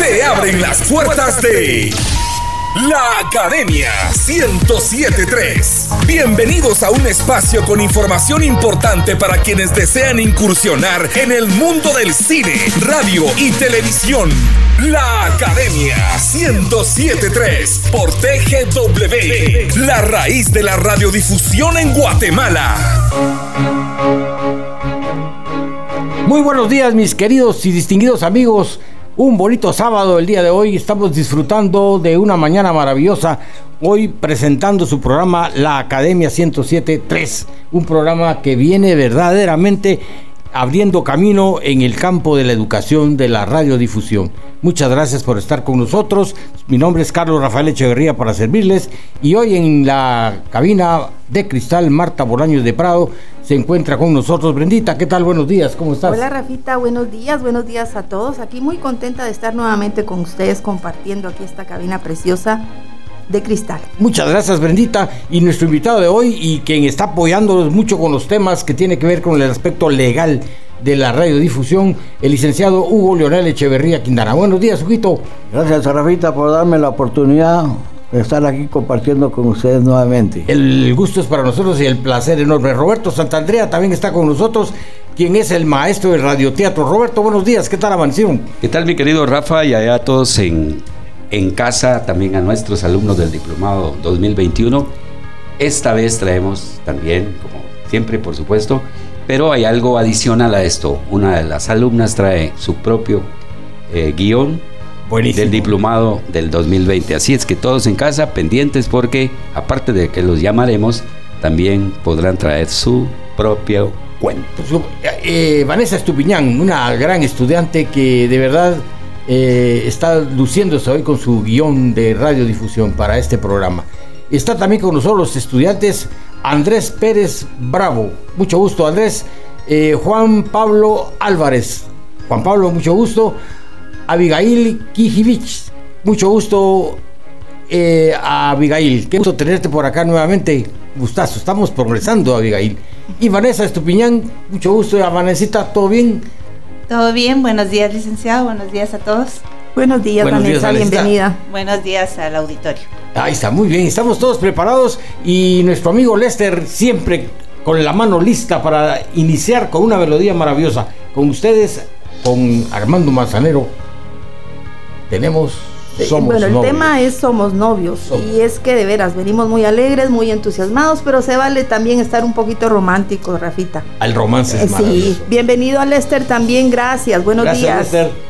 se abren las puertas de la Academia 1073. Bienvenidos a un espacio con información importante para quienes desean incursionar en el mundo del cine, radio y televisión. La Academia 1073 por TGW, la raíz de la radiodifusión en Guatemala. Muy buenos días mis queridos y distinguidos amigos un bonito sábado el día de hoy. Estamos disfrutando de una mañana maravillosa. Hoy presentando su programa La Academia 107.3. Un programa que viene verdaderamente abriendo camino en el campo de la educación de la radiodifusión. Muchas gracias por estar con nosotros. Mi nombre es Carlos Rafael Echeverría para servirles y hoy en la cabina de cristal Marta Bolaños de Prado se encuentra con nosotros. Brendita, ¿qué tal? Buenos días, ¿cómo estás? Hola Rafita, buenos días, buenos días a todos. Aquí muy contenta de estar nuevamente con ustedes compartiendo aquí esta cabina preciosa de cristal. Muchas gracias, Brendita. Y nuestro invitado de hoy y quien está apoyándonos mucho con los temas que tiene que ver con el aspecto legal de la radiodifusión, el licenciado Hugo Leonel Echeverría Quindana. Buenos días, Huguito. Gracias, Rafita, por darme la oportunidad estar aquí compartiendo con ustedes nuevamente. El gusto es para nosotros y el placer enorme. Roberto Santandrea también está con nosotros, quien es el maestro del radioteatro. Roberto, buenos días, ¿qué tal amanecieron? ¿Qué tal, mi querido Rafa? Y allá todos en en casa, también a nuestros alumnos del Diplomado 2021. Esta vez traemos también, como siempre, por supuesto, pero hay algo adicional a esto. Una de las alumnas trae su propio eh, guion del diplomado del 2020. Así es que todos en casa pendientes porque aparte de que los llamaremos, también podrán traer su propio cuento. Eh, Vanessa Estupiñán, una gran estudiante que de verdad eh, está luciéndose hoy con su guion de radiodifusión para este programa. Está también con nosotros los estudiantes Andrés Pérez Bravo. Mucho gusto, Andrés. Eh, Juan Pablo Álvarez. Juan Pablo, mucho gusto. Abigail Kijivich. Mucho gusto, eh, Abigail. Qué gusto tenerte por acá nuevamente. Gustazo, estamos progresando, Abigail. Y Vanessa Estupiñán, mucho gusto. Vanesita, ¿todo bien? Todo bien, buenos días licenciado, buenos días a todos. Buenos días, Vanessa, bienvenida. Buenos días al auditorio. Ahí está, muy bien, estamos todos preparados y nuestro amigo Lester siempre con la mano lista para iniciar con una melodía maravillosa. Con ustedes, con Armando Manzanero, tenemos bueno, el tema es somos novios y es que de veras venimos muy alegres, muy entusiasmados, pero se vale también estar un poquito romántico, Rafita. Al romance es eh, Sí, bienvenido a Lester también, gracias, buenos gracias, días. Lester.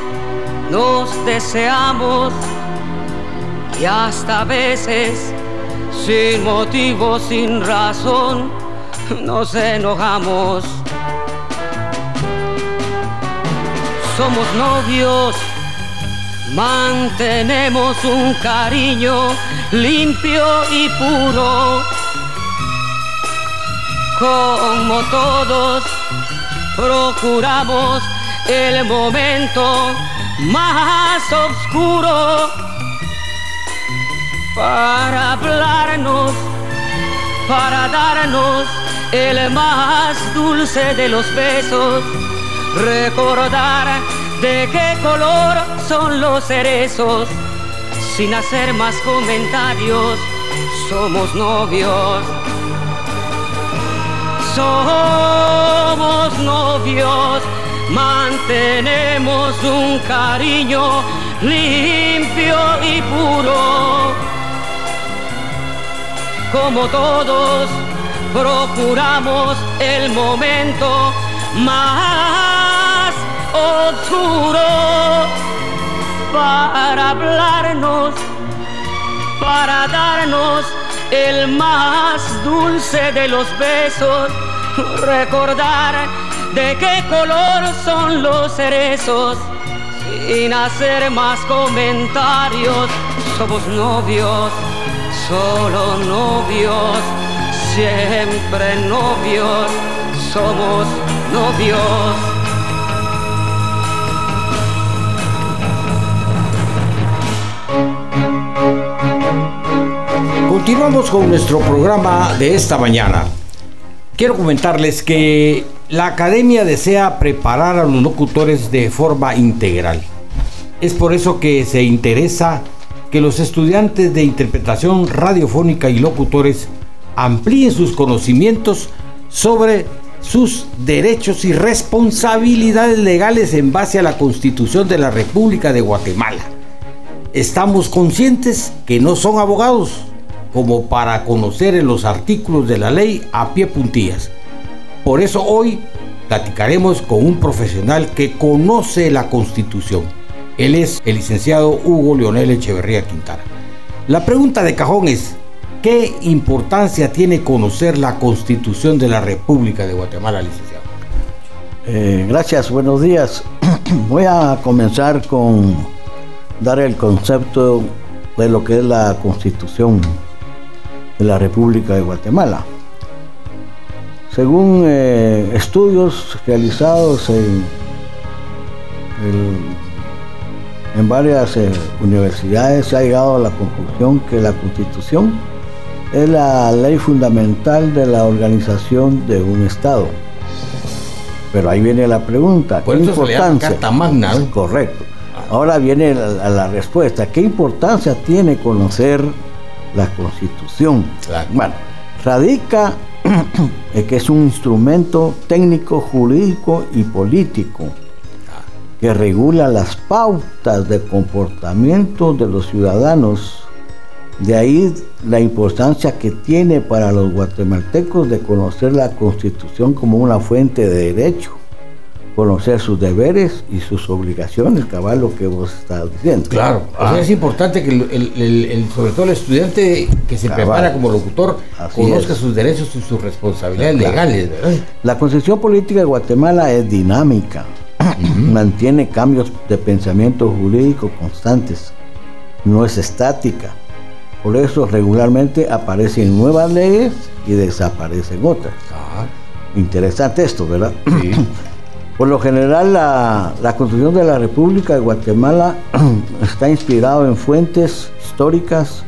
nos deseamos y hasta veces sin motivo, sin razón, nos enojamos. Somos novios, mantenemos un cariño limpio y puro. Como todos, procuramos el momento más oscuro para hablarnos, para darnos el más dulce de los besos, recordar de qué color son los cerezos, sin hacer más comentarios, somos novios. Somos novios mantenemos un cariño limpio y puro. Como todos, procuramos el momento más oscuro para hablarnos, para darnos el más dulce de los besos, recordar de qué color son los cerezos, sin hacer más comentarios, somos novios, solo novios, siempre novios, somos novios. Continuamos con nuestro programa de esta mañana. Quiero comentarles que la academia desea preparar a los locutores de forma integral. Es por eso que se interesa que los estudiantes de interpretación radiofónica y locutores amplíen sus conocimientos sobre sus derechos y responsabilidades legales en base a la Constitución de la República de Guatemala. Estamos conscientes que no son abogados, como para conocer los artículos de la ley a pie puntillas. Por eso hoy platicaremos con un profesional que conoce la Constitución. Él es el licenciado Hugo Leonel Echeverría Quintana. La pregunta de cajón es, ¿qué importancia tiene conocer la Constitución de la República de Guatemala, licenciado? Eh, gracias, buenos días. Voy a comenzar con dar el concepto de lo que es la Constitución de la República de Guatemala. Según eh, estudios realizados en, en varias eh, universidades, se ha llegado a la conclusión que la Constitución es la ley fundamental de la organización de un Estado. Pero ahí viene la pregunta, ¿qué importancia? magna, Correcto. Ahora viene la respuesta, ¿qué importancia tiene conocer la constitución. Bueno, radica que es un instrumento técnico, jurídico y político que regula las pautas de comportamiento de los ciudadanos. De ahí la importancia que tiene para los guatemaltecos de conocer la constitución como una fuente de derecho conocer sus deberes y sus obligaciones, cabal, lo que vos estás diciendo. Claro, es importante que el, sobre todo el estudiante que se prepara como locutor conozca sus derechos y sus responsabilidades legales. La concepción política de Guatemala es dinámica, mantiene cambios de pensamiento jurídico constantes, no es estática. Por eso regularmente aparecen nuevas leyes y desaparecen otras. Interesante esto, ¿verdad? Sí. Por lo general, la, Constitución de la República de Guatemala está inspirado en fuentes históricas,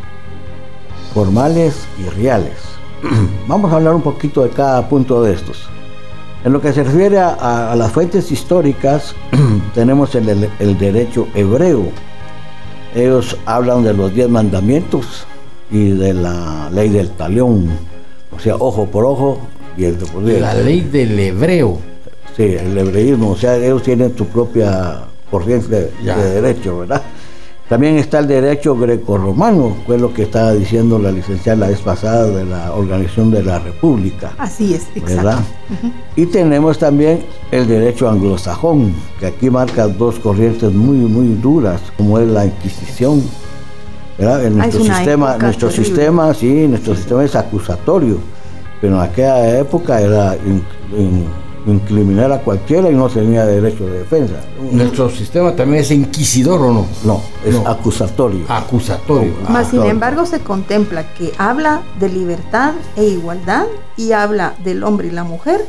formales y reales. Vamos a hablar un poquito de cada punto de estos. En lo que se refiere a, las fuentes históricas, tenemos el, derecho hebreo. Ellos hablan de los diez mandamientos y de la ley del talión, o sea, ojo por ojo y el por. La ley del hebreo. Sí, el hebreísmo, o sea, ellos tienen su propia corriente de, derecho, ¿verdad? También está el derecho grecorromano, fue lo que estaba diciendo la licenciada la vez pasada de la Organización de la República. Así es, ¿verdad? Y tenemos también el derecho anglosajón, que aquí marca dos corrientes muy, muy duras, como es la Inquisición. ¿verdad? En ah, nuestro sistema, nuestro sistema, sí, nuestro sistema es acusatorio, pero en aquella época era incriminar a cualquiera y no tenía derecho de defensa. Nuestro sistema también es inquisidor o no? No, es acusatorio. Acusatorio. Más sin embargo se contempla que habla de libertad e igualdad y habla del hombre y la mujer,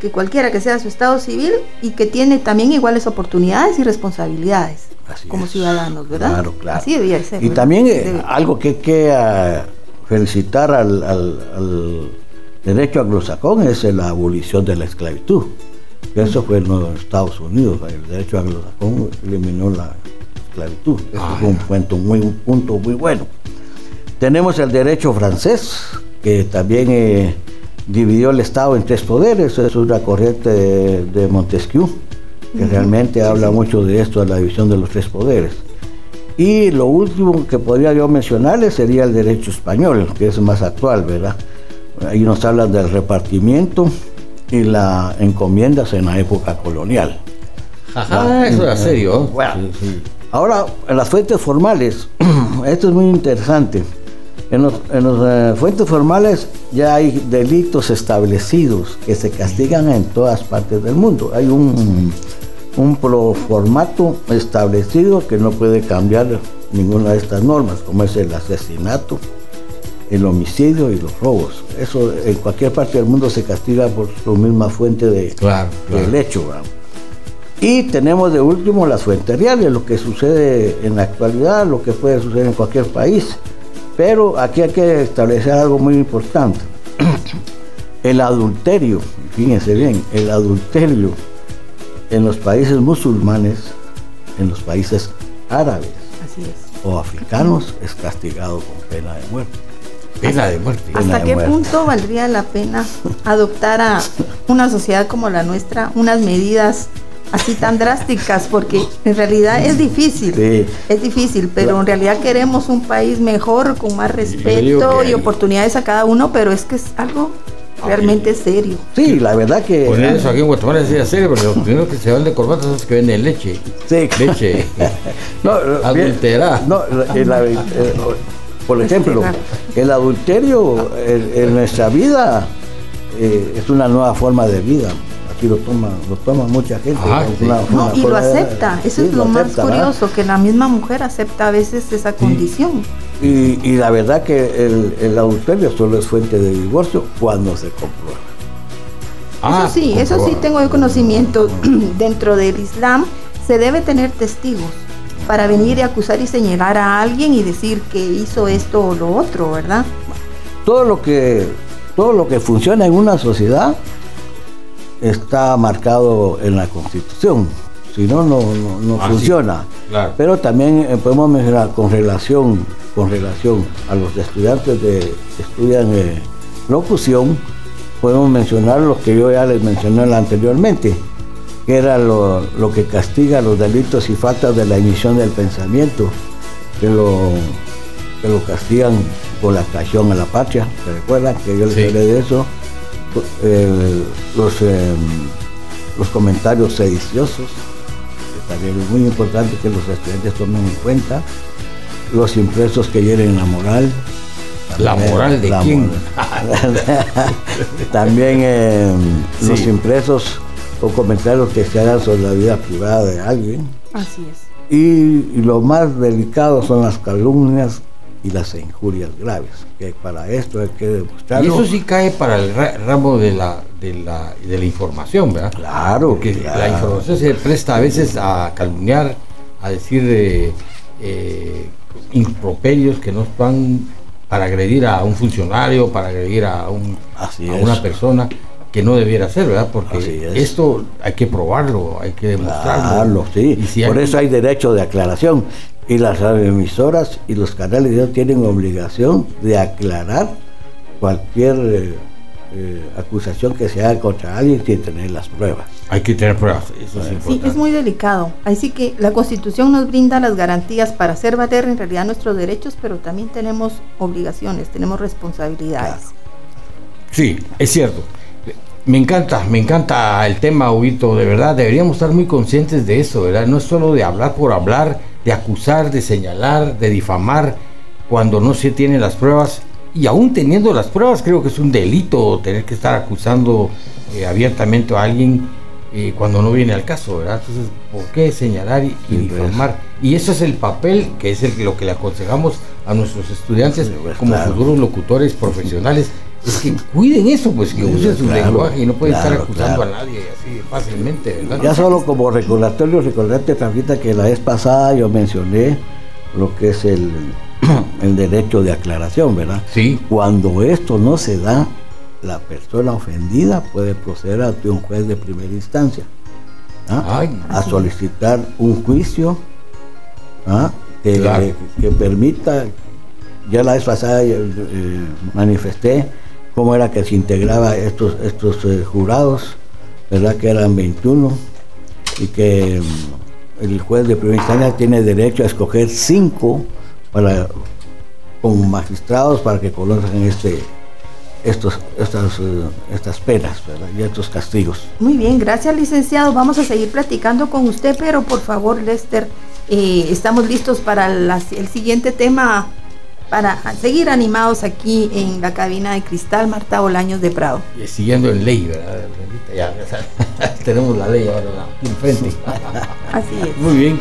que cualquiera que sea su estado civil y que tiene también iguales oportunidades y responsabilidades como ciudadanos, ¿verdad? Claro, claro. Así debía ser. Y también eh, algo que hay que felicitar al derecho anglosajón es la abolición de la esclavitud. Eso fue en los Estados Unidos, el derecho anglosajón eliminó la esclavitud. Eso fue un, punto muy, punto muy bueno. Tenemos el derecho francés, que también eh, dividió el Estado en tres poderes. Es una corriente de, Montesquieu, que realmente habla mucho de esto, de la división de los tres poderes. Y lo último que podría yo mencionarles sería el derecho español, que es más actual, ¿verdad? Ahí nos hablan del repartimiento y las encomiendas en la época colonial. Ajá, eso era serio. Bueno. Sí, sí. Ahora, en las fuentes formales, esto es muy interesante. En las eh, fuentes formales ya hay delitos establecidos que se castigan en todas partes del mundo. Hay un, un pro- formato establecido que no puede cambiar ninguna de estas normas, como es el asesinato, el homicidio y los robos. Eso en cualquier parte del mundo se castiga por su misma fuente de, Claro, claro. del hecho. ¿verdad? Y tenemos de último las fuentes reales, lo que sucede en la actualidad, lo que puede suceder en cualquier país. Pero aquí hay que establecer algo muy importante. El adulterio, fíjense bien, el adulterio en los países musulmanes, en los países árabes Así es. o africanos es castigado con pena de muerte. Pena de muerte. Pena ¿Hasta de qué muerte. punto valdría la pena adoptar a una sociedad como la nuestra unas medidas así tan drásticas? Porque en realidad es difícil. Sí. Es difícil, pero en realidad queremos un país mejor, con más respeto y oportunidades a cada uno, pero es que es algo realmente serio. Sí, la verdad que... Poner eso aquí en Guatemala es serio, porque los primeros que se van de corbata son los que venden leche. Sí. Leche. No, Adulterada. No, el- el- eh, por ejemplo, el adulterio en, en nuestra vida eh, es una nueva forma de vida. Aquí lo toma, lo toma mucha gente. Ajá, es sí. una- No, y lo de- acepta. Eso sí, es lo, más acepta, ¿verdad? curioso, que la misma mujer acepta a veces esa condición. Y, y la verdad que el, el adulterio solo es fuente de divorcio cuando se comprueba. Ah, eso sí, eso sí tengo yo conocimiento. Dentro del Islam se debe tener testigos para venir y acusar y señalar a alguien y decir que hizo esto o lo otro, ¿verdad? Todo lo que todo lo que funciona en una sociedad está marcado en la Constitución. Si no, no, no, no Ah, sí. funciona. Claro. Pero también eh, podemos mencionar con relación, con relación a los estudiantes de, que estudian eh, locución, podemos mencionar lo que yo ya les mencioné anteriormente, que era lo, lo que castiga los delitos y faltas de la emisión del pensamiento, que lo, que lo castigan con la traición a la patria. ¿Se recuerdan que yo les Sí. hablé de eso? Eh, los, eh, los comentarios sediciosos, que también es muy importante que los estudiantes tomen en cuenta, los impresos que hieren la moral. ¿La moral de la quién? moral. también eh, los impresos o comentarios que se hagan sobre la vida privada de alguien. Así es. Y, y lo más delicado son las calumnias y las injurias graves, que para esto hay que Y demostrarlo. eso sí cae para el ra- ramo de la, de la, de la información, ¿verdad? Claro, Porque claro. la información se presta a veces a calumniar, a decir eh, eh, improperios que no están para agredir a un funcionario, para agredir a, un, Así a una persona que no debiera ser, ¿verdad? Porque es. esto hay que probarlo, hay que demostrarlo. Claro, sí. Y si Por hay- eso hay derecho de aclaración. Y las emisoras y los canales de video tienen obligación de aclarar cualquier eh, eh, acusación que se haga contra alguien sin tener las pruebas. hay que tener pruebas, eso es Sí, importante. es muy delicado. Así que la Constitución nos brinda las garantías para hacer valer en realidad nuestros derechos, pero también tenemos obligaciones, tenemos responsabilidades. Sí, es cierto. Me encanta, me encanta el tema, Huguito, de verdad, deberíamos estar muy conscientes de eso, ¿verdad? No es solo de hablar por hablar, de acusar, de señalar, de difamar, cuando no se tienen las pruebas. Y aún teniendo las pruebas, creo que es un delito tener que estar acusando eh, abiertamente a alguien eh, cuando no viene al caso, ¿verdad? Entonces, ¿por qué señalar y, difamar? Y eso es el papel que es el, lo que le aconsejamos a nuestros estudiantes Sí, pues, como claro. futuros locutores profesionales. Es que cuiden eso, pues que Sí, usen su claro, lenguaje y no pueden estar acusando claro. a nadie así fácilmente, ¿verdad? Ya solo como recordatorio, recordarte, Franquita, que la vez pasada yo mencioné lo que es el, el derecho de aclaración, ¿verdad? Sí. Cuando esto no se da, la persona ofendida puede proceder ante un juez de primera instancia ¿ah? Ay. a solicitar un juicio ¿ah? que, Claro. que permita, ya la vez pasada eh, manifesté cómo era que se integraba estos, estos eh, jurados, ¿verdad? Que eran 21 y que mm, el juez de primera instancia tiene derecho a escoger cinco para, como magistrados para que conozcan este, estos, estas, eh, estas penas ¿verdad? y estos castigos. Muy bien, gracias licenciado. Vamos a seguir platicando con usted, pero por favor, Lester, eh, estamos listos para el siguiente tema para seguir animados aquí en la cabina de cristal Marta Bolaños de Prado. Siguiendo en ley, ¿verdad? Ya, ya tenemos la ley ahora enfrente. Así es. Muy bien.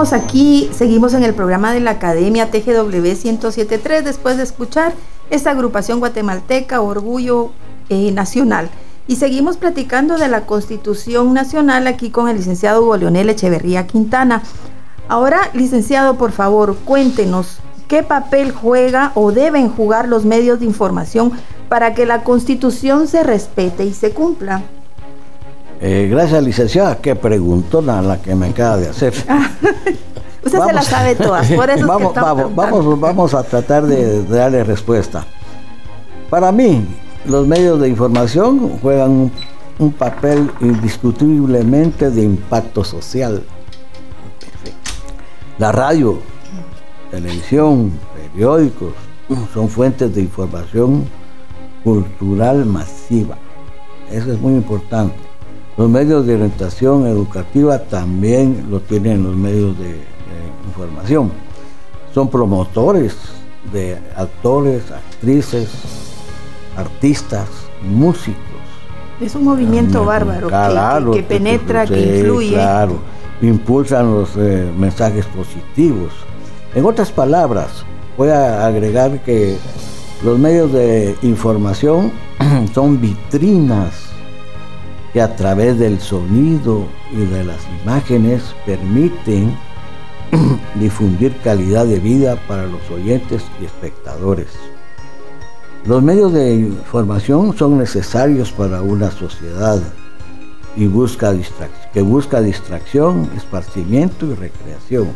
estamos aquí, seguimos en el programa de la Academia TGW 107.3 después de escuchar esta agrupación guatemalteca Orgullo eh, Nacional. Y seguimos platicando de la Constitución Nacional aquí con el licenciado Hugo Leonel Echeverría Quintana. Ahora, licenciado, por favor, cuéntenos qué papel juega o deben jugar los medios de información para que la Constitución se respete y se cumpla gracias, licenciada. Qué preguntona la que me acaba de hacer. Usted se la sabe todas, por eso es que vamos, vamos, vamos, vamos a tratar de, de darle respuesta. Para mí, los medios de información juegan un, un papel indiscutiblemente de impacto social. La radio, televisión, periódicos son fuentes de información cultural masiva. Eso es muy importante. Los medios de orientación educativa también lo tienen los medios de, de información. Son promotores de actores, actrices, artistas, músicos. Es un movimiento bárbaro que- Claro, que, que penetra, que influye. Claro, impulsan los eh, mensajes positivos. En otras palabras, voy a agregar que los medios de información son vitrinas que a través del sonido y de las imágenes permiten difundir calidad de vida para los oyentes y espectadores. Los medios de información son necesarios para una sociedad y busca que busca distracción, esparcimiento y recreación.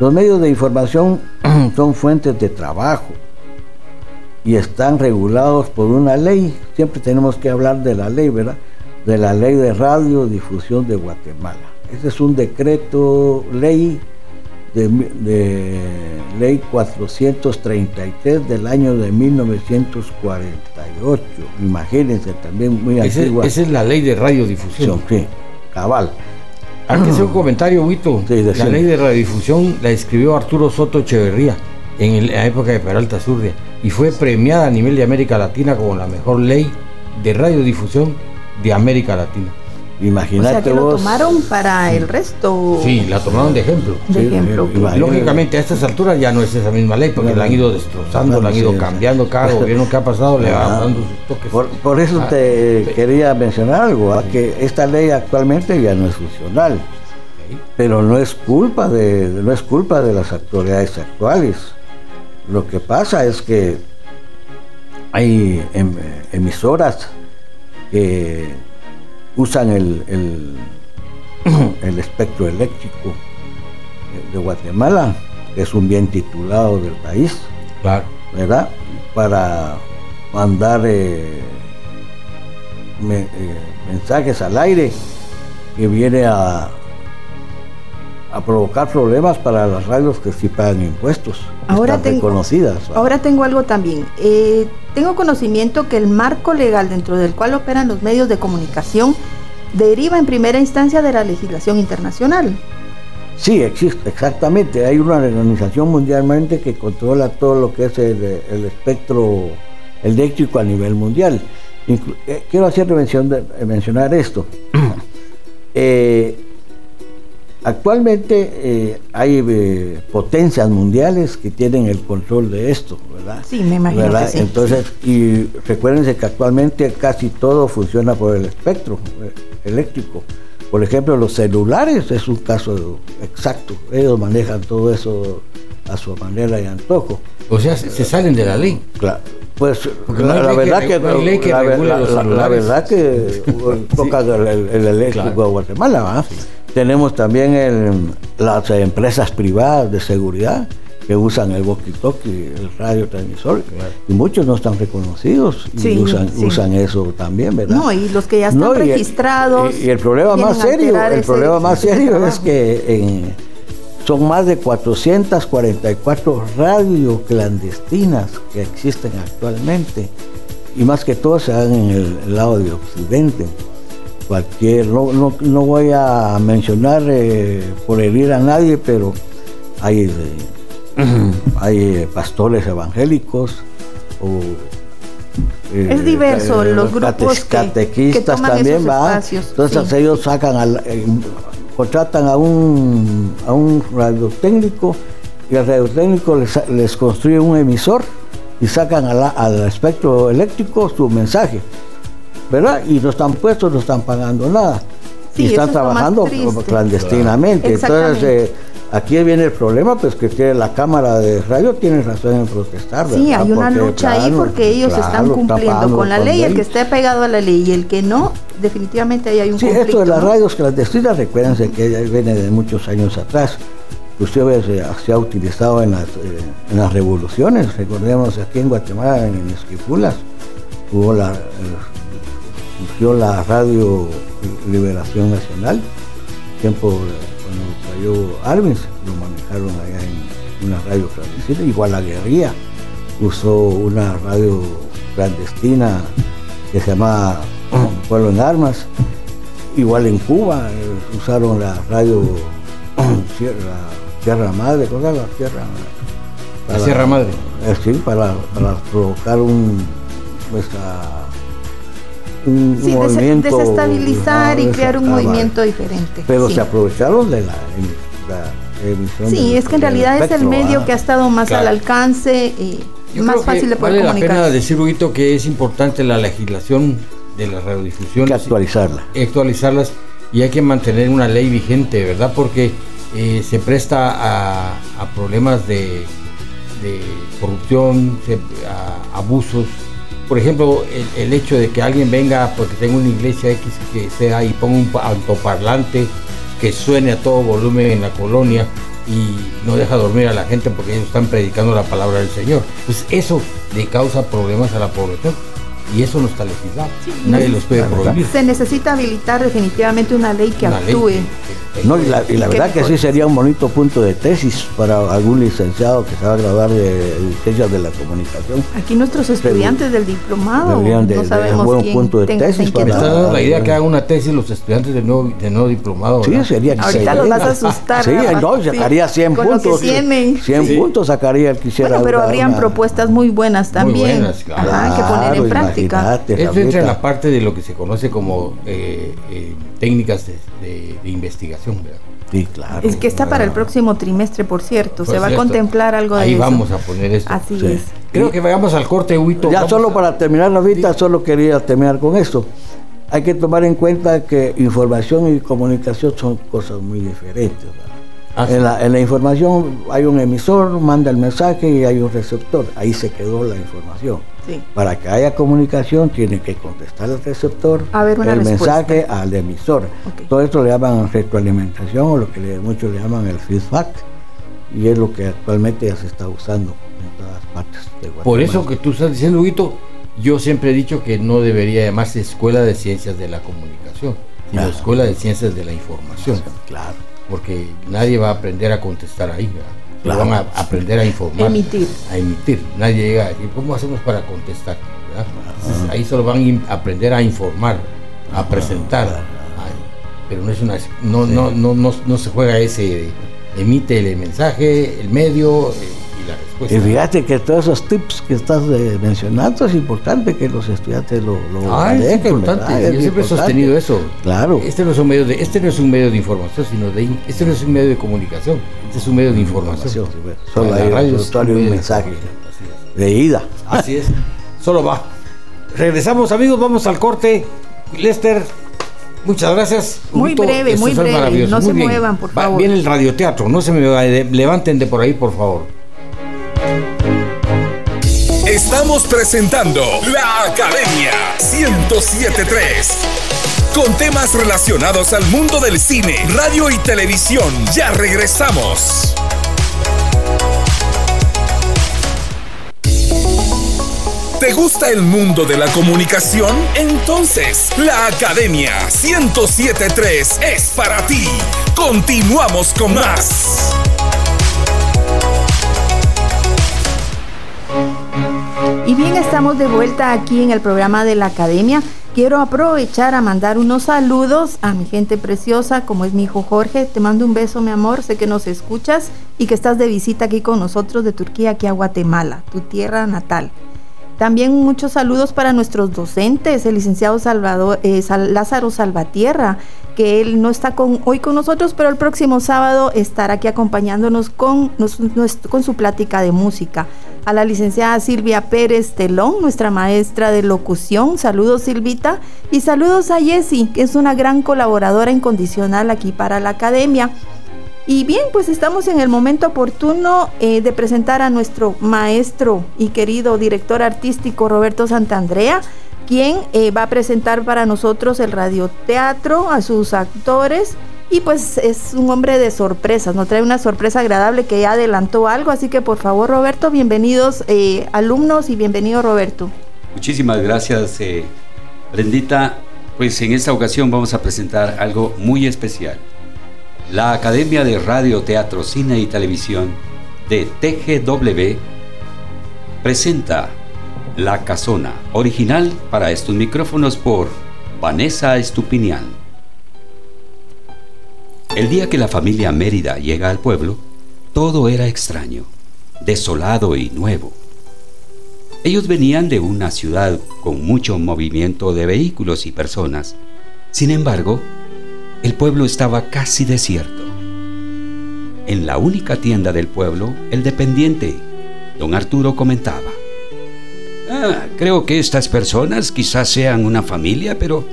Los medios de información son fuentes de trabajo y están regulados por una ley. Siempre tenemos que hablar de la ley, ¿verdad? De la ley de radiodifusión de Guatemala. Ese es un decreto ley de, ley 433 del año de 1948. Imagínense, también muy Ese- antigua. esa es la ley de radiodifusión. Sí, cabal. Hay que hacer un comentario, Huito. Sí, la ley de radiodifusión la escribió Arturo Soto Echeverría en la época de Peralta Zurria y fue premiada a nivel de América Latina como la mejor ley de radiodifusión de América Latina. O sea Imagínate que lo vos. tomaron para el resto Sí, la tomaron de ejemplo. de Sí, ejemplo. que- imagínate. Lógicamente a estas alturas ya no es esa misma ley porque la han ido destrozando, la han ido Sí, cambiando, cada gobierno que ha pasado le va dando sus toques. Por, por eso Ah, te sí. quería mencionar algo, ¿ah? que esta ley actualmente ya no es funcional, pero no es culpa de no es culpa de las autoridades actuales. Lo que pasa es que hay em- emisoras que usan el, el, el espectro eléctrico de Guatemala, que es un bien titulado del país. Claro. ¿verdad? Para mandar eh, me- eh, mensajes al aire que viene a, a provocar problemas para las radios que sí pagan impuestos, Ahora están tengo-. Ahora tengo algo también. Eh, tengo conocimiento que el marco legal dentro del cual operan los medios de comunicación deriva en primera instancia de la legislación internacional. Sí, existe, exactamente. Hay una organización mundialmente que controla todo lo que es el, el espectro eléctrico a nivel mundial. Inclu- eh, quiero hacer mención de- mencionar esto. Eh, actualmente eh, hay eh, potencias mundiales que tienen el control de esto, ¿verdad? Sí, me imagino ¿verdad? que sí. Entonces, y recuérdense que actualmente casi todo funciona por el espectro eh, eléctrico. Por ejemplo, los celulares es un caso exacto. Ellos manejan todo eso a su manera y antojo. O sea, se, se salen de la ley. Claro. Pues Porque la, no hay la ley que verdad que, no hay ley que la, verdad que toca el, el- el eléctrico Claro. de Guatemala. ¿va? Tenemos también el- las empresas privadas de seguridad que usan el walkie-talkie, el radiotransmisor, y muchos no están reconocidos y Sí, usan, sí. usan eso también, ¿verdad? No, y los que ya están No, y el- registrados. Y, y el problema más serio, el problema más serio es que en- son más de 444 radios clandestinas que existen actualmente y más que todo se dan en el, el lado de Occidente. Cualquier, no, no, no voy a mencionar eh, por herir a nadie, pero hay, eh, hay eh, pastores evangélicos o eh, Es diverso, los grupos que- catequistas que toman también esos va espacios, entonces sí. ellos sacan al, eh, contratan a un a un radiotécnico y el radiotécnico les, les construye un emisor y sacan a la- al espectro eléctrico su mensaje ¿verdad? y no están puestos no están pagando nada Sí, y están trabajando clandestinamente entonces eh, aquí viene el problema pues que tiene la cámara de radio tiene razón en protestar Sí, hay una Porque, lucha ahí porque ellos claro, están cumpliendo con la con ley, el que esté pegado a la ley y el que no, definitivamente ahí hay un Sí, conflicto. esto de las radios clandestinas, recuérdense que viene de muchos años atrás. Inclusive se, se ha utilizado en las, eh, en las revoluciones. Recordemos aquí en Guatemala, en Esquipulas, hubo la, eh, surgió la radio Liberación Nacional. Tiempo cuando cayó Arbenz, lo manejaron allá en una radio clandestina. Igual la guerrilla usó una radio clandestina que se llamaba Pueblo en Armas. Igual en Cuba eh, usaron la radio Sierra, Sierra Madre, ¿cómo se llama? Sierra, La Sierra Madre. eh, sí, para, para provocar un, pues, un Sí, des- movimiento. desestabilizar y ah, crear un ah, vale. movimiento diferente. Pero sí. se aprovecharon de la, la emisión. Sí, del- es que en realidad es el espectro, medio ah. que ha estado más Claro. al alcance y Yo más creo que fácil de poder vale la pena comunicar. decir, Huguito, que es importante la legislación de la radiodifusión. Hay que actualizarla. actualizarlas y hay que mantener una ley vigente, ¿verdad? Porque eh, se presta a, a problemas de, de corrupción, se- a abusos. Por ejemplo, el, hecho de que alguien venga porque tenga una iglesia X que sea y ponga un pa- altoparlante que suene a todo volumen en la colonia y no deja dormir a la gente porque ellos están predicando la palabra del Señor. Pues eso le causa problemas a la población y eso no está legislado. Nadie los puede prohibir. Se necesita habilitar definitivamente una ley que Una ley actúe. que- que- No, y la, y la ¿Qué verdad que sí sería un bonito punto de tesis para algún licenciado que se va a graduar de ciencias de la comunicación. Aquí nuestros estudiantes del diplomado Deberían de- no de sabemos un buen quién punto de tesis Me para- está inquietud. dando la idea que hagan una tesis los estudiantes de nuevo, de nuevo diplomado. Sí, ¿verdad? sería Ahorita los vas a asustar. Sí, ¿verdad? no, sacaría 100 Con lo que puntos. tienen. 100 Sí. puntos sacaría el que quisiera. Bueno, pero habrían una- propuestas muy buenas también. buenas, claro. Ajá, que poner en Entra en la parte de lo que se conoce como eh, eh, técnicas de, de- de investigación. ¿verdad? Sí, claro. Es que está para el próximo trimestre, por cierto. Por Se va a contemplar algo de Ahí eso. vamos a poner esto. Así Sí. es. Creo que vayamos al corte, Huito. Ya Vamos solo a- para terminar la vida, solo quería terminar con esto. Hay que tomar en cuenta que información y comunicación son cosas muy diferentes. Ah. En, la, en la información hay un emisor, manda el mensaje y hay un receptor. Ahí se quedó la información. Sí. Para que haya comunicación tiene que contestar el receptor, una el respuesta. mensaje al emisor. Todo esto le llaman retroalimentación o lo que le- muchos le llaman el feedback. Y es lo que actualmente ya se está usando en todas partes de Guatemala. Por eso que tú estás diciendo, Huguito, yo siempre he dicho que no debería llamarse Escuela de Ciencias de la Comunicación, sino Claro. Escuela de Ciencias de la Información. Claro. Porque nadie va a aprender a contestar ahí, ¿verdad? Claro. van a aprender a informar. Emitir. A emitir. Nadie llega a decir, ¿cómo hacemos para contestar? ahí solo van a aprender a informar, a presentar. Ay, pero no es una no, no, no, no, no se juega ese emite el mensaje, el medio eh, la respuesta. Y fíjate que todos esos tips que estás eh, mencionando es importante que los estudiantes lo, lo Ah, es manejen, importante. ¿verdad? Yo Es siempre he importante. sostenido eso. Claro. Este no es un medio de, este no es un medio de información, sino de este no es un medio de comunicación, este es un medio de información. Información, sí. Solo hay radio un es un de mensaje es. de ida. Así es. Solo va. Regresamos, amigos. Vamos al corte. Lester, muchas gracias. Muy breve, esto muy es breve. No Muy se bien. muevan, por Va- favor. Viene el radioteatro. No se me de- levanten de por ahí, por favor. Estamos presentando La Academia 1073. Con temas relacionados al mundo del cine, radio y televisión. Ya regresamos. ¿Te gusta el mundo de la comunicación? Entonces, la Academia 1073 es para ti. Continuamos con más. Y bien, estamos de vuelta aquí en el programa de la Academia. Quiero aprovechar a mandar unos saludos a mi gente preciosa, como es mi hijo Jorge. Te mando un beso, mi amor. Sé que nos escuchas y que estás de visita aquí con nosotros de Turquía, aquí a Guatemala, tu tierra natal. También muchos saludos para nuestros docentes, el licenciado Salvador, eh, Lázaro Salvatierra, que él no está con, hoy con nosotros, pero el próximo sábado estará aquí acompañándonos con, nos- nos- con su plática de música. A la licenciada Silvia Pérez Telón, nuestra maestra de locución. Saludos Silvita. Y saludos a Jessie, que es una gran colaboradora incondicional aquí para la academia. Y bien, pues estamos en el momento oportuno eh, de presentar a nuestro maestro y querido director artístico Roberto Santandrea, quien eh, va a presentar para nosotros el radioteatro, a sus actores. Y pues es un hombre de sorpresas, nos trae una sorpresa agradable que ya adelantó algo. Así que por favor, Roberto, bienvenidos eh, alumnos y bienvenido, Roberto. Muchísimas gracias, eh, Brendita. Pues en esta ocasión vamos a presentar algo muy especial. La Academia de Radio, Teatro, Cine y Televisión de TGW presenta La Casona, original para estos micrófonos por Vanessa Estupinian. El día que la familia Mérida llega al pueblo, todo era extraño, desolado y nuevo. Ellos venían de una ciudad con mucho movimiento de vehículos y personas. Sin embargo, el pueblo estaba casi desierto. En la única tienda del pueblo, el dependiente, don Arturo, comentaba. "Ah, creo que estas personas quizás sean una familia, pero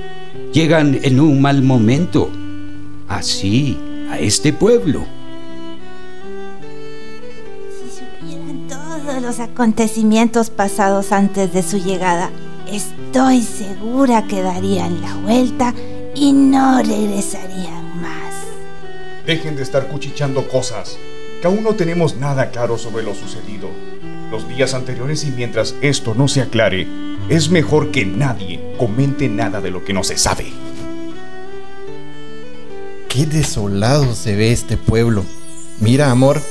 llegan en un mal momento. Así, a este pueblo. Si supieran todos los acontecimientos pasados antes de su llegada, estoy segura que darían la vuelta y no regresarían más. Dejen de estar cuchicheando cosas, que aún no tenemos nada claro sobre lo sucedido. Los días anteriores y mientras esto no se aclare, es mejor que nadie comente nada de lo que no se sabe. Qué desolado se ve este pueblo. Mira, amor,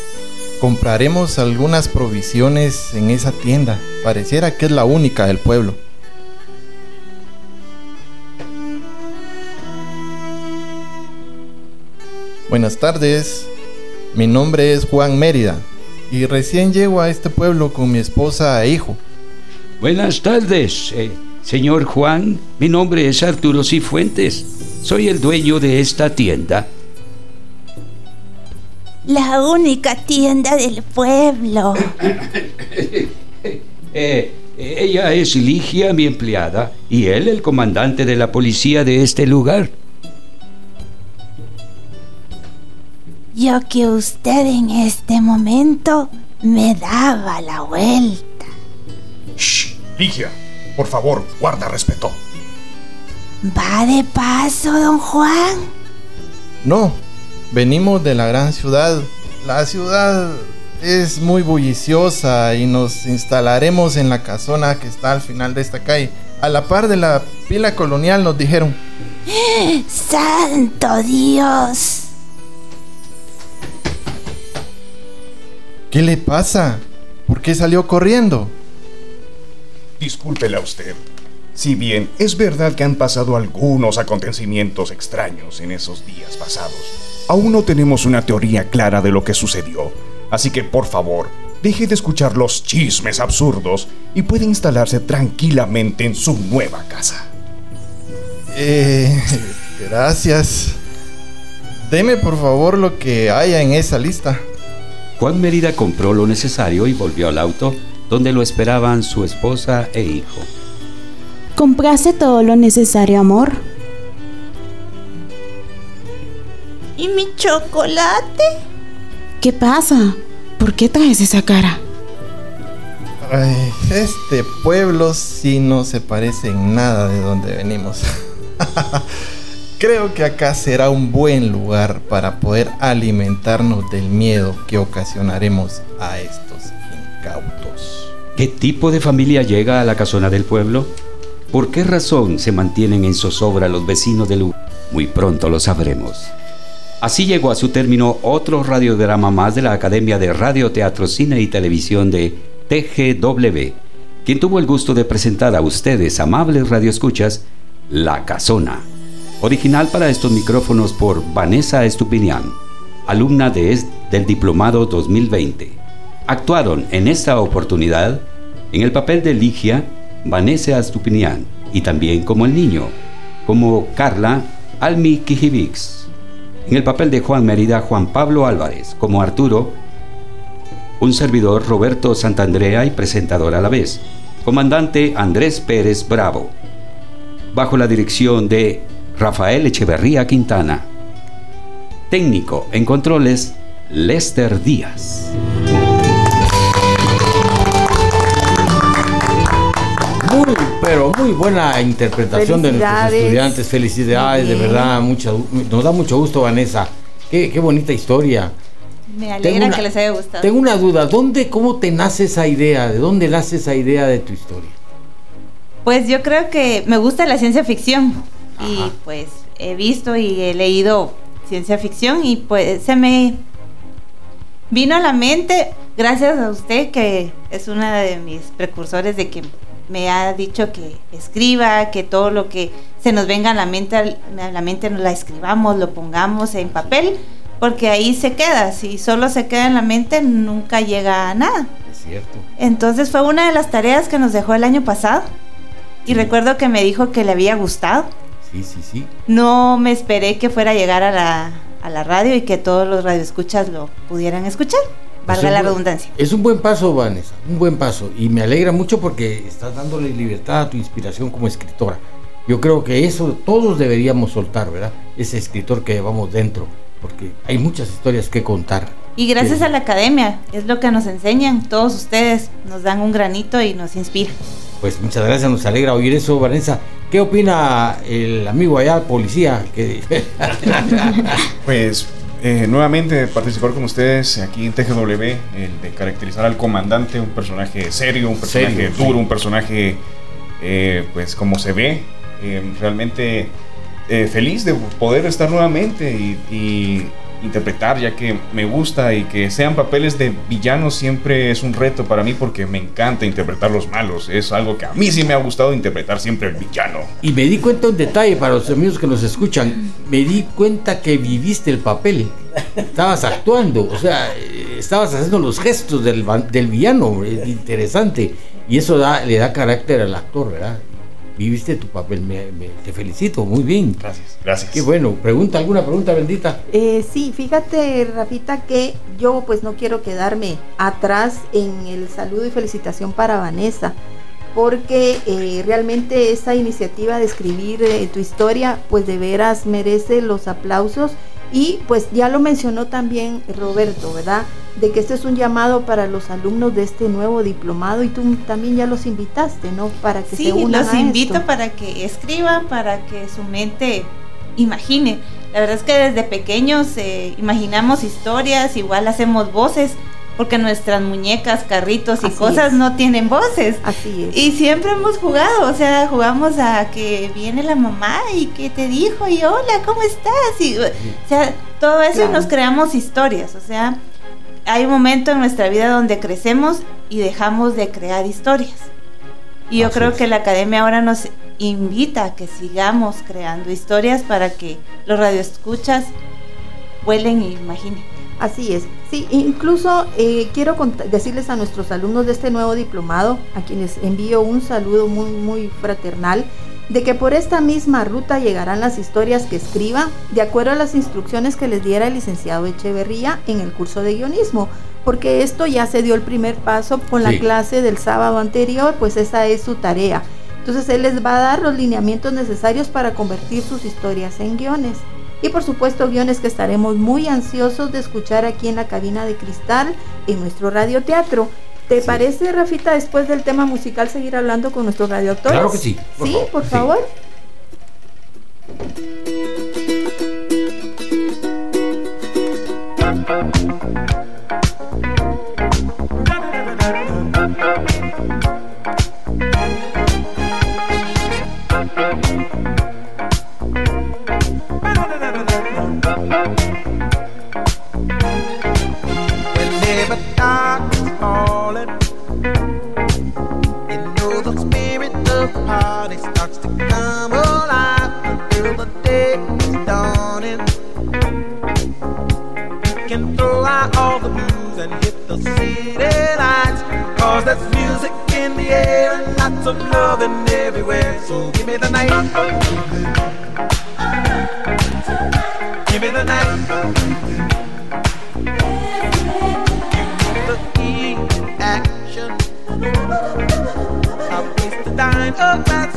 compraremos algunas provisiones en esa tienda. Pareciera que es la única del pueblo. Buenas tardes. Mi nombre es Juan Mérida y recién llego a este pueblo con mi esposa e hijo. Buenas tardes, eh, señor Juan. Mi nombre es Arturo Cifuentes. Soy el dueño de esta tienda. La única tienda del pueblo. Eh, ella es Ligia, mi empleada, y él el comandante de la policía de este lugar. Yo que usted en este momento me daba la vuelta. Shh, Ligia, por favor, guarda respeto. ¿Va de paso, don Juan? No, venimos de la gran ciudad. La ciudad es muy bulliciosa y nos instalaremos en la casona que está al final de esta calle. A la par de la pila colonial nos dijeron. ¡Santo Dios! ¿Qué le pasa? ¿Por qué salió corriendo? Discúlpela usted. Si bien es verdad que han pasado algunos acontecimientos extraños en esos días pasados, aún no tenemos una teoría clara de lo que sucedió. Así que por favor, deje de escuchar los chismes absurdos y puede instalarse tranquilamente en su nueva casa. Eh, gracias. Deme por favor lo que haya en esa lista. Juan Mérida compró lo necesario y volvió al auto, donde lo esperaban su esposa e hijo. ¿Compraste todo lo necesario, amor? ¿Y mi chocolate? ¿Qué pasa? ¿Por qué traes esa cara? Ay, este pueblo sí no se parece en nada de donde venimos. Creo que acá será un buen lugar para poder alimentarnos del miedo que ocasionaremos a estos incautos. ¿Qué tipo de familia llega a la casona del pueblo? ¿Por qué razón se mantienen en zozobra los vecinos del lugar? Muy pronto lo sabremos. Así llegó a su término otro radiodrama más de la Academia de Radio, Teatro, Cine y Televisión de TGW, quien tuvo el gusto de presentar a ustedes, amables radioescuchas, La Casona, original para estos micrófonos por Vanessa Estupinian, alumna de del Diplomado 2020. Actuaron en esta oportunidad en el papel de Ligia, Vanessa Estupinian, y también como el niño, como Carla Almi Kijivix. En el papel de Juan Mérida, Juan Pablo Álvarez, como Arturo, un servidor Roberto Santandrea y presentador a la vez, comandante Andrés Pérez Bravo, bajo la dirección de Rafael Echeverría Quintana. Técnico en controles, Lester Díaz. Muy, buena interpretación de nuestros estudiantes. Felicidades, de verdad. mucha- nos da mucho gusto, Vanessa. Qué, qué bonita historia. Me alegra una- que les haya gustado. Tengo una duda. ¿Dónde, cómo te nace esa idea? ¿De dónde nace esa idea de tu historia? Pues yo creo que me gusta la ciencia ficción y pues he visto y he leído ciencia ficción y pues se me vino a la mente gracias a usted que es una de mis precursores de que me ha dicho que escriba, que todo lo que se nos venga a la mente, a la mente nos la escribamos, lo pongamos en papel, porque ahí se queda. Si solo se queda en la mente, nunca llega a nada. Es cierto. Entonces fue una de las tareas que nos dejó el año pasado. Y recuerdo que me dijo que le había gustado. Sí, sí, sí. No me esperé que fuera a llegar a la, a la radio y que todos los radioescuchas lo pudieran escuchar. Valga Pues la redundancia. Es un buen paso, Vanessa, un buen paso. Y me alegra mucho porque estás dándole libertad a tu inspiración como escritora. Yo creo que eso todos deberíamos soltar, ¿verdad? Ese escritor que llevamos dentro, porque hay muchas historias que contar. Y gracias a la academia, es lo que nos enseñan. Todos ustedes nos dan un granito y nos inspiran. Pues muchas gracias, nos alegra oír eso, Vanessa. ¿Qué opina el amigo allá, policía? Que... Pues eh, nuevamente participar con ustedes aquí en TGW, el de caracterizar al comandante, un personaje serio, un personaje Serio, duro, sí. un personaje eh, pues como se ve, eh, realmente eh, feliz de poder estar nuevamente y, y interpretar ya que me gusta y que sean papeles de villanos siempre es un reto para mí porque me encanta interpretar los malos, es algo que a mí sí me ha gustado interpretar siempre el villano. Y me di cuenta un detalle para los amigos que nos escuchan. Me di cuenta que viviste el papel. Estabas actuando, o sea, estabas haciendo los gestos del, del villano. Es interesante. Y eso da, le da carácter al actor, ¿verdad? Viviste tu papel. Me- me- te felicito, muy bien. Gracias, gracias. Qué bueno. ¿Pregunta alguna pregunta, bendita? Eh, sí, fíjate, Rafita, que yo pues no quiero quedarme atrás en el saludo y felicitación para Vanessa, porque eh, realmente esa iniciativa de escribir eh, tu historia, pues de veras merece los aplausos. Y pues ya lo mencionó también Roberto, ¿verdad? De que este es un llamado para los alumnos de este nuevo diplomado y tú también ya los invitaste, ¿no? Para que Sí, se unan los a invito esto. para que escriban, para que su mente imagine. La verdad es que desde pequeños eh, imaginamos historias, igual hacemos voces, porque nuestras muñecas, carritos y Así es. no tienen voces. Así es. Y siempre hemos jugado, o sea, jugamos a que viene la mamá y que te dijo y hola, ¿cómo estás? Y, o sea, todo eso y Claro. nos creamos historias, o sea, hay un momento en nuestra vida donde crecemos y dejamos de crear historias. Y yo Así creo es. que la academia ahora nos invita a que sigamos creando historias para que los radioescuchas vuelen e imaginen. Así es. Sí, incluso eh, quiero decirles a nuestros alumnos de este nuevo diplomado, a quienes envío un saludo muy, muy fraternal, de que por esta misma ruta llegarán las historias que escriba de acuerdo a las instrucciones que les diera el licenciado Echeverría en el curso de guionismo, porque esto ya se dio el primer paso con la clase del sábado anterior, pues esa es su tarea. Entonces él les va a dar los lineamientos necesarios para convertir sus historias en guiones. Y por supuesto guiones que estaremos muy ansiosos de escuchar aquí en la cabina de cristal en nuestro radioteatro. ¿Te Sí. parece, Rafita, después del tema musical seguir hablando con nuestros radioactores? Claro que sí, por sí, favor, por favor. The city lights. Cause there's music in the air and lots of loving everywhere. So give me the night. Give me the night. the key action. A place a glass of wine,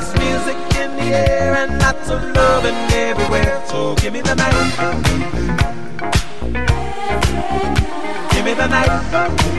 there's music in the air and lots of loving everywhere. So give me the night. Give me the night.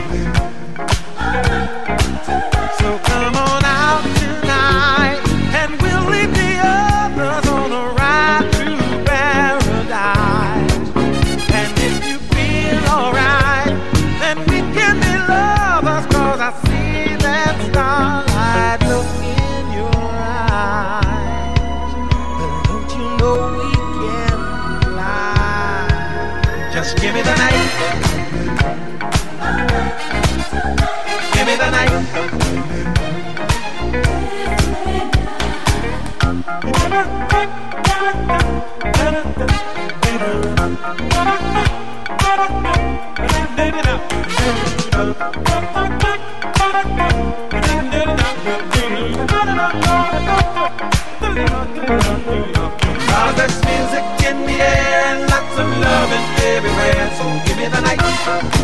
In the air and lots of loving everywhere. So give me the night.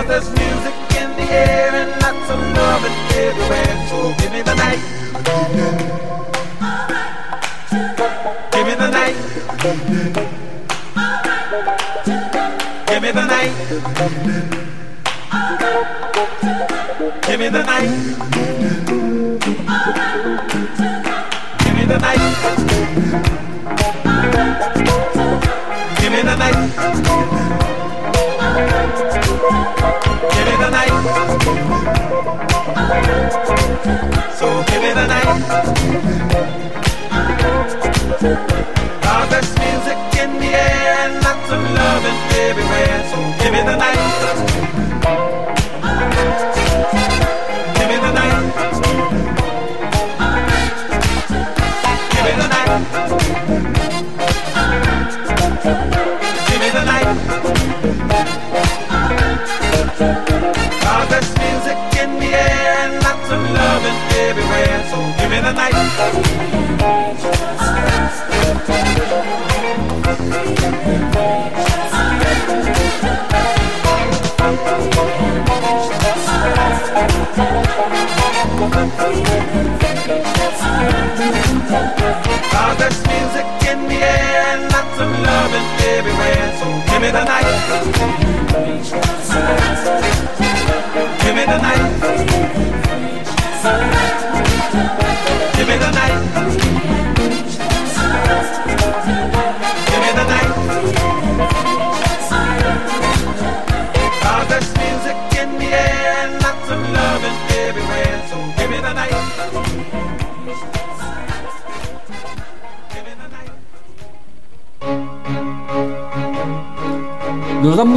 Cause there's music in the air and lots of loving everywhere. So give me the night. Give me the night. Give me the night.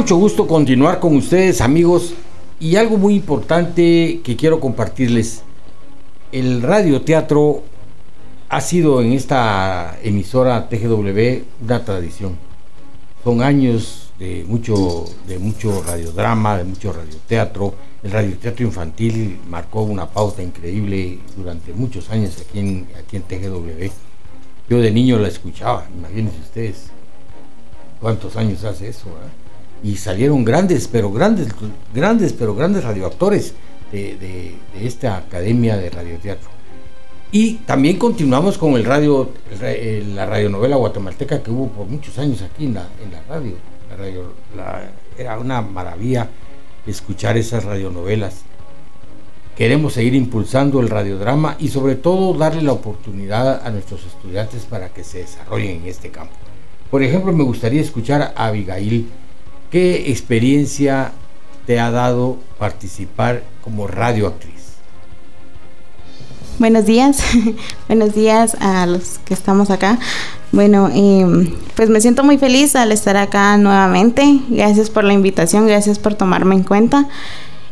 Mucho gusto continuar con ustedes, amigos, y algo muy importante que quiero compartirles. El radioteatro ha sido en esta emisora TGW una tradición. Son años de mucho, de mucho radiodrama, de mucho radioteatro. El radioteatro infantil marcó una pauta increíble durante muchos años aquí en, aquí en TGW. Yo de niño la escuchaba, imagínense ustedes cuántos años hace eso. Y salieron grandes, pero grandes, grandes, pero grandes radioactores de, esta academia de radioteatro. Y también continuamos con el radio, el la radionovela guatemalteca que hubo por muchos años aquí en la, en la radio. La radio la- era una maravilla escuchar esas radionovelas. Queremos seguir impulsando el radiodrama y sobre todo darle la oportunidad a nuestros estudiantes para que se desarrollen en este campo. Por ejemplo, me gustaría escuchar a Abigail qué experiencia te ha dado participar como radioactriz? Buenos días, buenos días a los que estamos acá. Bueno, eh, pues me siento muy feliz al estar acá nuevamente. Gracias por la invitación, gracias por tomarme en cuenta.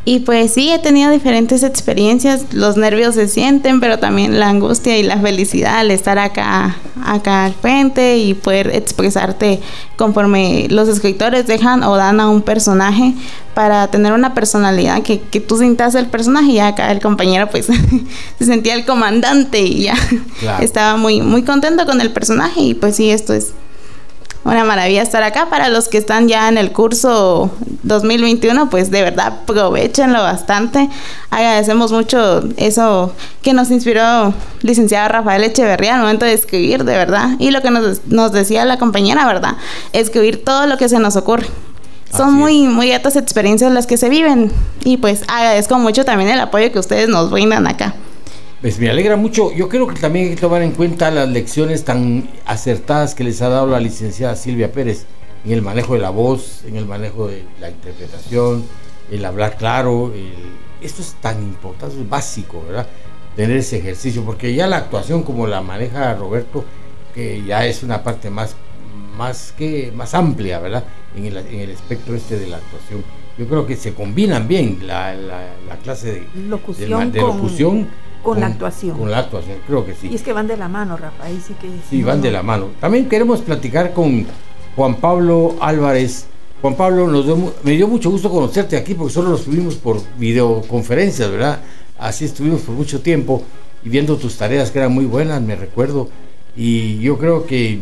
Y pues sí, he tenido diferentes experiencias, los nervios se sienten, pero también la angustia y la felicidad al estar acá, acá al frente y poder expresarte conforme los escritores dejan o dan a un personaje para tener una personalidad que, que tú sintas el personaje y acá el compañero pues se sentía el comandante y ya Claro. estaba muy, muy contento con el personaje y pues sí, esto es una maravilla estar acá. Para los que están ya en el curso 2021, pues de verdad aprovechenlo bastante. Agradecemos mucho eso que nos inspiró licenciada Rafael Echeverría al momento de escribir, de verdad. Y lo que nos, nos decía la compañera, ¿verdad? Escribir todo lo que se nos ocurre. Son Así muy, muy altas experiencias las que se viven. Y pues agradezco mucho también el apoyo que ustedes nos brindan acá. Pues me alegra mucho. Yo creo que también hay que tomar en cuenta las lecciones tan acertadas que les ha dado la licenciada Silvia Pérez en el manejo de la voz, en el manejo de la interpretación, el hablar claro. el- Esto es tan importante, es básico, ¿verdad? Tener ese ejercicio, porque ya la actuación como la maneja Roberto, que ya es una parte más, más, que, más amplia, ¿verdad? En el, en el espectro este de la actuación. Yo creo que se combinan bien la, la- la clase de, Locución de con- con la actuación. Con la actuación, creo que sí. Y es que van de la mano, Rafa, ahí sí que... Sí, van de la mano. También queremos platicar con Juan Pablo Álvarez. Juan Pablo, nos dio me dio mucho gusto conocerte aquí porque solo nos tuvimos por videoconferencias, ¿verdad? Así estuvimos por mucho tiempo y viendo tus tareas que eran muy buenas, me recuerdo. Y yo creo que,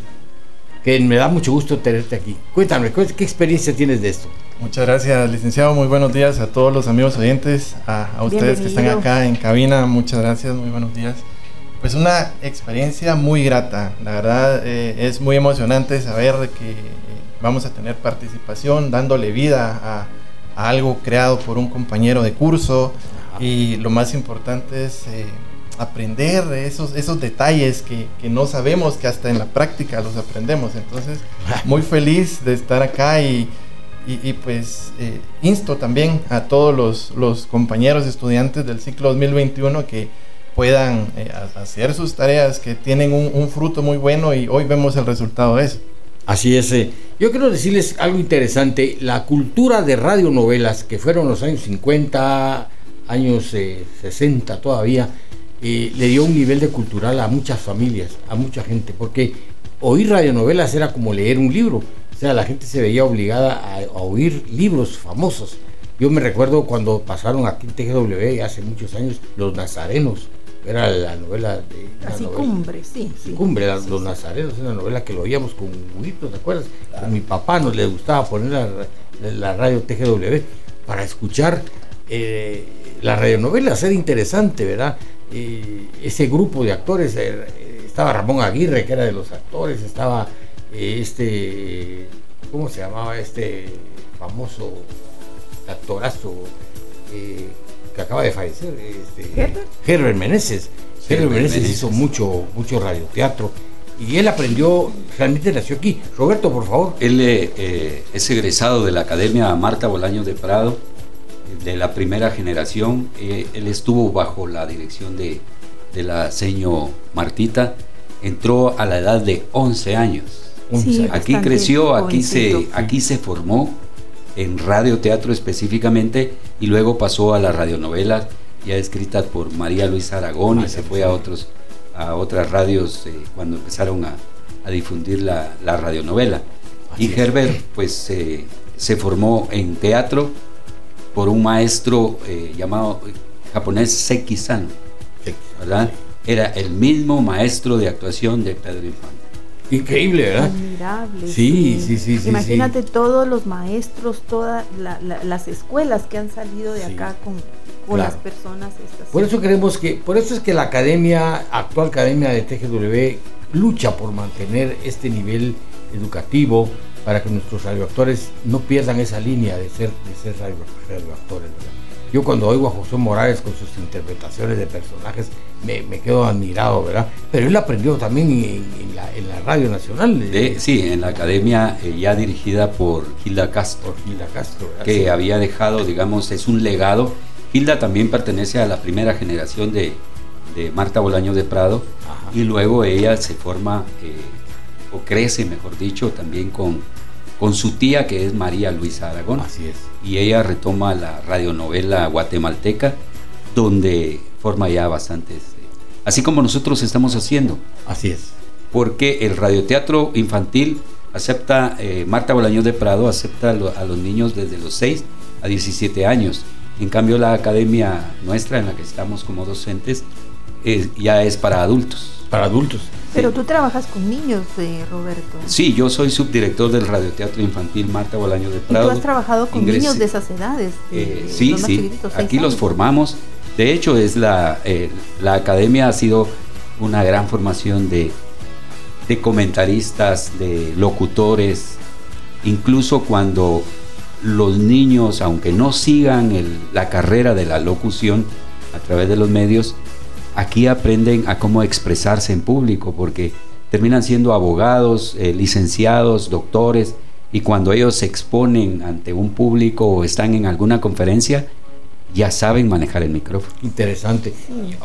que me da mucho gusto tenerte aquí. Cuéntame, ¿qué qué experiencia tienes de esto? Muchas gracias, licenciado. Muy buenos días a todos los amigos oyentes, a, a ustedes que están Bienvenido. acá en cabina. Muchas gracias, muy buenos días. Pues una experiencia muy grata. La verdad eh, es muy emocionante saber que eh, vamos a tener participación, dándole vida a, a algo creado por un compañero de curso. Y lo más importante es eh, aprender de esos, esos detalles que, que no sabemos, que hasta en la práctica los aprendemos. Entonces, muy feliz de estar acá y, y, y, pues eh, insto también a todos los, los compañeros estudiantes del ciclo 2021 que puedan eh, hacer sus tareas, que tienen un, un fruto muy bueno y hoy vemos el resultado de eso. Así es. eh. Yo quiero decirles algo interesante. La cultura de radionovelas, que fueron los años 50, años eh, 60 todavía, eh, le dio un nivel de cultural a muchas familias, a mucha gente, porque oír radionovelas era como leer un libro. O sea, la gente se veía obligada a, a oír libros famosos. Yo me recuerdo cuando pasaron aquí en TGW hace muchos años, Los Nazarenos. Era la novela de... Así novela- cumbre, sí, sí. Cumbre, Los Nazarenos, una novela que lo oíamos con Huguito, ¿te acuerdas? A mi papá nos le gustaba poner la, la radio TGW para escuchar eh, las radionovelas, era interesante, ¿verdad? Eh, ese grupo de actores, eh, estaba Ramón Aguirre, que era de los actores, estaba eh, este, ¿cómo se llamaba este famoso actorazo eh, que acaba de fallecer? Este, ¿Herbert? Herbert Meneses. Herbert Herbert Meneses Meneses. hizo mucho, mucho radioteatro y él aprendió, realmente nació aquí. Roberto, por favor. Él es egresado de la Academia Marta Bolaños de Prado, de la primera generación. Eh, él estuvo bajo la dirección de, de la seño Martita. Entró a la edad de 11 años. Sí, Aquí creció, aquí se, aquí se formó en radioteatro específicamente y luego pasó a las radionovelas ya escritas por María Luisa Aragón y se fue a otros a otras radios eh, cuando empezaron a, a difundir la, la radionovela. Así y. Herbert pues eh, se formó en teatro por un maestro eh, llamado eh, japonés Seki San, ¿verdad? Era el mismo maestro de actuación de Pedro Infante. Increíble, ¿verdad? Admirable. Sí, sí, sí, sí, Imagínate todos los maestros, todas la- la- las escuelas que han salido de Sí. acá con, con Claro. las personas estas. Por eso queremos que, por eso es que la academia, actual academia de TGW, lucha por mantener este nivel educativo para que nuestros radioactores no pierdan esa línea de ser, de ser radio- radioactores. ¿verdad? Yo cuando oigo a José Morales con sus interpretaciones de personajes, me, me quedo admirado, ¿verdad? Pero él aprendió también en, en la, en la Radio Nacional. De- sí, en la academia eh, ya dirigida por Gilda Castro, por Gilda Castro, ¿verdad? que Sí. había dejado, digamos, es un legado. Gilda también pertenece a la primera generación de, de Marta Bolaño de Prado Ajá. y luego ella se forma, eh, o crece, mejor dicho, también con, con su tía que es María Luisa Aragón. Así es. y ella retoma la radionovela guatemalteca, donde forma ya bastantes, eh, así como nosotros estamos haciendo, Así es. porque el radioteatro infantil acepta, eh, Marta Bolaños de Prado acepta a, lo- a los niños desde los 6 a 17 años. En cambio, la academia nuestra en la que estamos como docentes eh, ya es para adultos. Para adultos. Pero tú trabajas con niños, eh, Roberto. Sí, yo soy subdirector del radioteatro infantil Marta Bolaños de Y Prado. tú has trabajado con niños de esas edades. de- Eh, sí, los sí. Aquí los formamos. De hecho, es la, eh, la academia ha sido una gran formación de, de comentaristas, de locutores, incluso cuando los niños, aunque no sigan el- la carrera de la locución a través de los medios, aquí aprenden a cómo expresarse en público, porque terminan siendo abogados, eh, licenciados, doctores, y cuando ellos se exponen ante un público o están en alguna conferencia, ya saben manejar el micrófono. Interesante.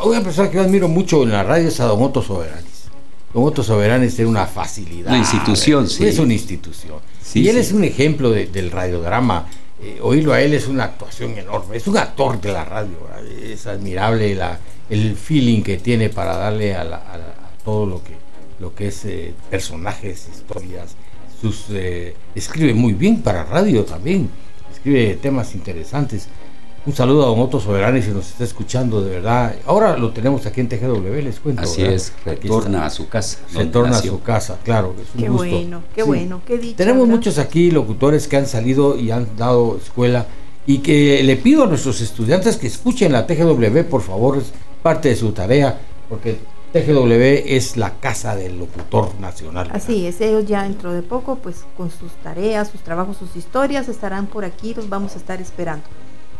Una persona que yo admiro mucho en la radio es a Don Otto Soberanes. Don Otto Soberanes tiene una facilidad. Una institución, sí. Es una institución. Sí, y él sí. es un ejemplo de- del radiodrama. Eh, oírlo a él es una actuación enorme. Es un actor de la radio. ¿verdad? Es admirable la- el feeling que tiene para darle a, la- a todo lo que, lo que es eh, personajes, historias. Sus, eh, escribe muy bien para radio también. Escribe temas interesantes. Un saludo a Don Otto Soberanes si nos está escuchando de verdad. Ahora lo tenemos aquí en TGW, les cuento. Así ¿verdad? es, Aquí retorna a su casa. Retorna a su casa, claro. Es un Qué gusto. bueno, qué bueno, qué dicha. Tenemos ¿verdad? muchos aquí locutores que han salido y han dado escuela y que le pido a nuestros estudiantes que escuchen la TGW, por favor, parte de su tarea, porque TGW es la casa del locutor nacional. Así es, ellos ya dentro de poco, pues con sus tareas, sus trabajos, sus historias, estarán por aquí, los vamos a estar esperando.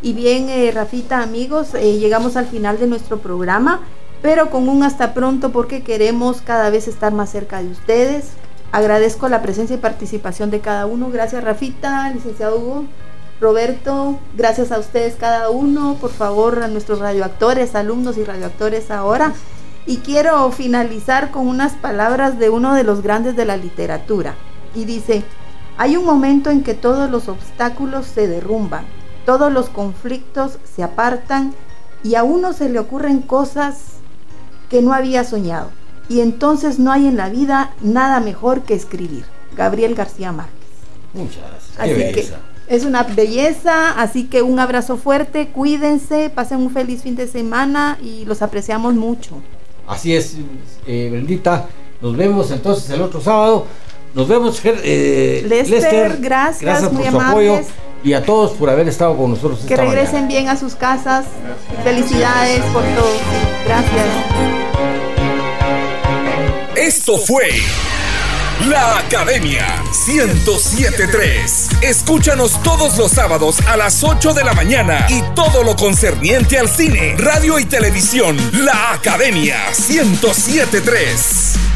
Y bien, eh, Rafita, amigos, eh, llegamos al final de nuestro programa, pero con un hasta pronto porque queremos cada vez estar más cerca de ustedes. Agradezco la presencia y participación de cada uno. Gracias, Rafita, licenciado Hugo. Roberto, gracias a ustedes cada uno, por favor, a nuestros radioactores, alumnos y radioactores ahora. Y quiero finalizar con unas palabras de uno de los grandes de la literatura. Y dice, hay un momento en que todos los obstáculos se derrumban, todos los conflictos se apartan y a uno se le ocurren cosas que no había soñado. Y entonces no hay en la vida nada mejor que escribir. Gabriel García Márquez. Muchas gracias. Así Qué que belleza. Es una belleza, así que un abrazo fuerte, cuídense, pasen un feliz fin de semana y los apreciamos mucho. Así es, eh, Brendita. Nos vemos entonces el otro sábado. Nos vemos, eh, Lester, gracias, Gracias por muy su apoyo. Y a todos por haber estado con nosotros Que esta regresen mañana. bien a sus casas. Felicidades por todo. Gracias. Esto fue La Academia 1073. Escúchanos todos los sábados a las 8 de la mañana y todo lo concerniente al cine, radio y televisión. La Academia 1073.